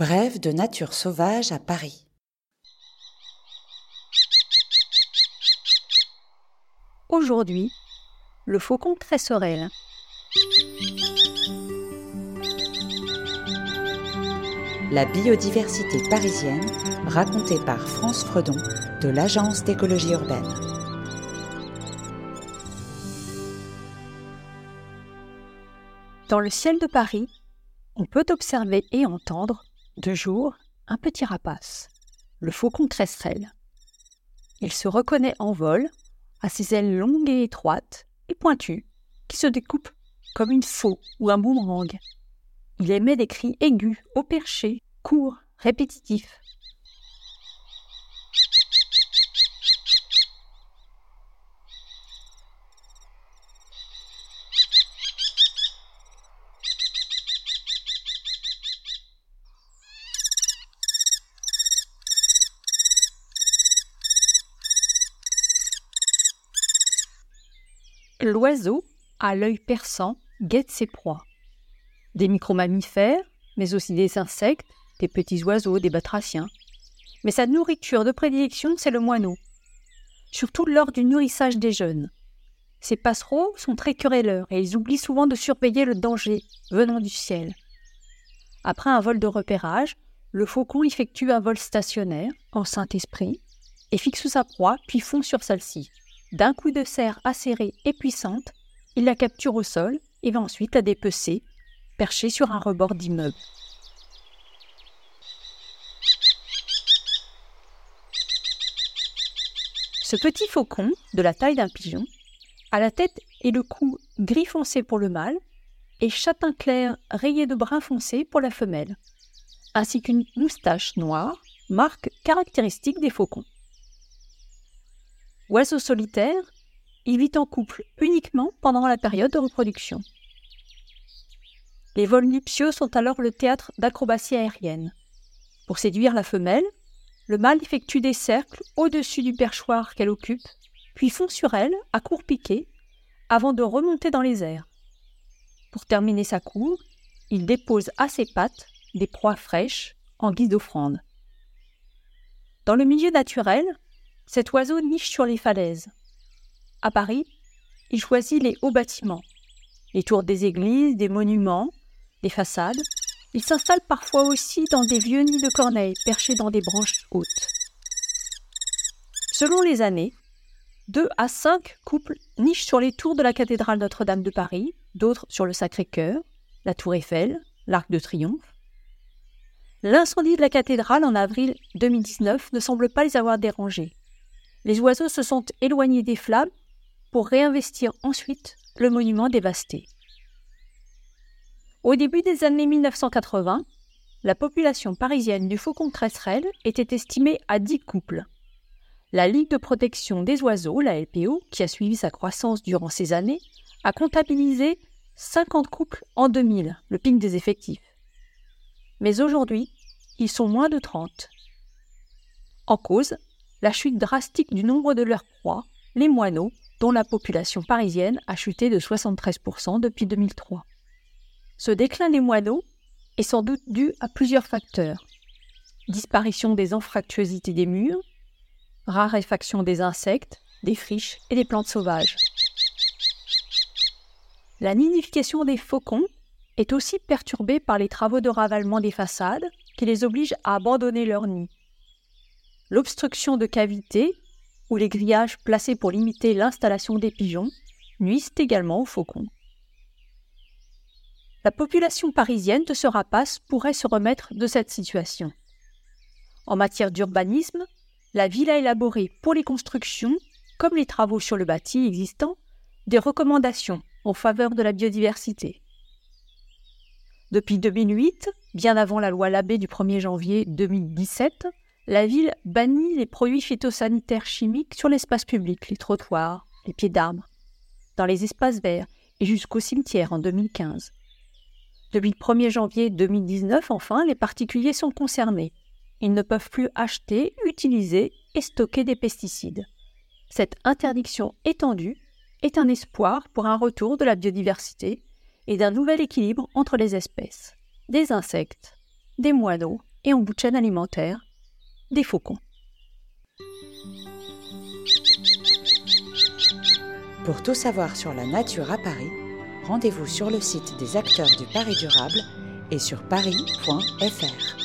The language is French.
Brève de nature sauvage à Paris. Aujourd'hui, le faucon tresserelle. La biodiversité parisienne, racontée par France Fredon de l'Agence d'écologie urbaine. Dans le ciel de Paris, on peut observer et entendre de jour, un petit rapace, le faucon tresserelle. Il se reconnaît en vol, à ses ailes longues et étroites et pointues, qui se découpent comme une faux ou un boomerang. Il émet des cris aigus, au perché, courts, répétitifs. L'oiseau, à l'œil perçant, guette ses proies. Des micromammifères, mais aussi des insectes, des petits oiseaux, des batraciens. Mais sa nourriture de prédilection, c'est le moineau. Surtout lors du nourrissage des jeunes. Ces passereaux sont très querelleurs et ils oublient souvent de surveiller le danger venant du ciel. Après un vol de repérage, le faucon effectue un vol stationnaire, en Saint-Esprit, et fixe sa proie, puis fond sur celle-ci. D'un coup de serre acérée et puissante, il la capture au sol et va ensuite la dépecer, perchée sur un rebord d'immeuble. Ce petit faucon, de la taille d'un pigeon, a la tête et le cou gris foncé pour le mâle et châtain clair rayé de brun foncé pour la femelle, ainsi qu'une moustache noire, marque caractéristique des faucons. Oiseau solitaire, il vit en couple uniquement pendant la période de reproduction. Les vols nuptiaux sont alors le théâtre d'acrobaties aériennes. Pour séduire la femelle, le mâle effectue des cercles au-dessus du perchoir qu'elle occupe, puis fond sur elle à court piqué, avant de remonter dans les airs. Pour terminer sa cour, il dépose à ses pattes des proies fraîches en guise d'offrande. Dans le milieu naturel, cet oiseau niche sur les falaises. À Paris, il choisit les hauts bâtiments, les tours des églises, des monuments, des façades. Il s'installe parfois aussi dans des vieux nids de corneilles perchés dans des branches hautes. Selon les années, deux à cinq couples nichent sur les tours de la cathédrale Notre-Dame de Paris, d'autres sur le Sacré-Cœur, la Tour Eiffel, l'Arc de Triomphe. L'incendie de la cathédrale en avril 2019 ne semble pas les avoir dérangés les oiseaux se sont éloignés des flammes pour réinvestir ensuite le monument dévasté. Au début des années 1980, la population parisienne du faucon tresserelle était estimée à 10 couples. La Ligue de protection des oiseaux, la LPO, qui a suivi sa croissance durant ces années, a comptabilisé 50 couples en 2000, le pic des effectifs. Mais aujourd'hui, ils sont moins de 30. En cause, la chute drastique du nombre de leurs proies, les moineaux, dont la population parisienne a chuté de 73% depuis 2003. Ce déclin des moineaux est sans doute dû à plusieurs facteurs. Disparition des anfractuosités des murs, raréfaction des insectes, des friches et des plantes sauvages. La nidification des faucons est aussi perturbée par les travaux de ravalement des façades qui les obligent à abandonner leur nid l'obstruction de cavités ou les grillages placés pour limiter l'installation des pigeons nuisent également aux faucons. La population parisienne de ce rapace pourrait se remettre de cette situation. En matière d'urbanisme, la ville a élaboré pour les constructions, comme les travaux sur le bâti existant, des recommandations en faveur de la biodiversité. Depuis 2008, bien avant la loi Labbé du 1er janvier 2017, la ville bannit les produits phytosanitaires chimiques sur l'espace public, les trottoirs, les pieds d'arbres, dans les espaces verts et jusqu'au cimetière en 2015. Depuis le 1er janvier 2019, enfin, les particuliers sont concernés. Ils ne peuvent plus acheter, utiliser et stocker des pesticides. Cette interdiction étendue est un espoir pour un retour de la biodiversité et d'un nouvel équilibre entre les espèces, des insectes, des moineaux et en bout de chaîne alimentaire, des faucons. Pour tout savoir sur la nature à Paris, rendez-vous sur le site des acteurs du Paris durable et sur paris.fr.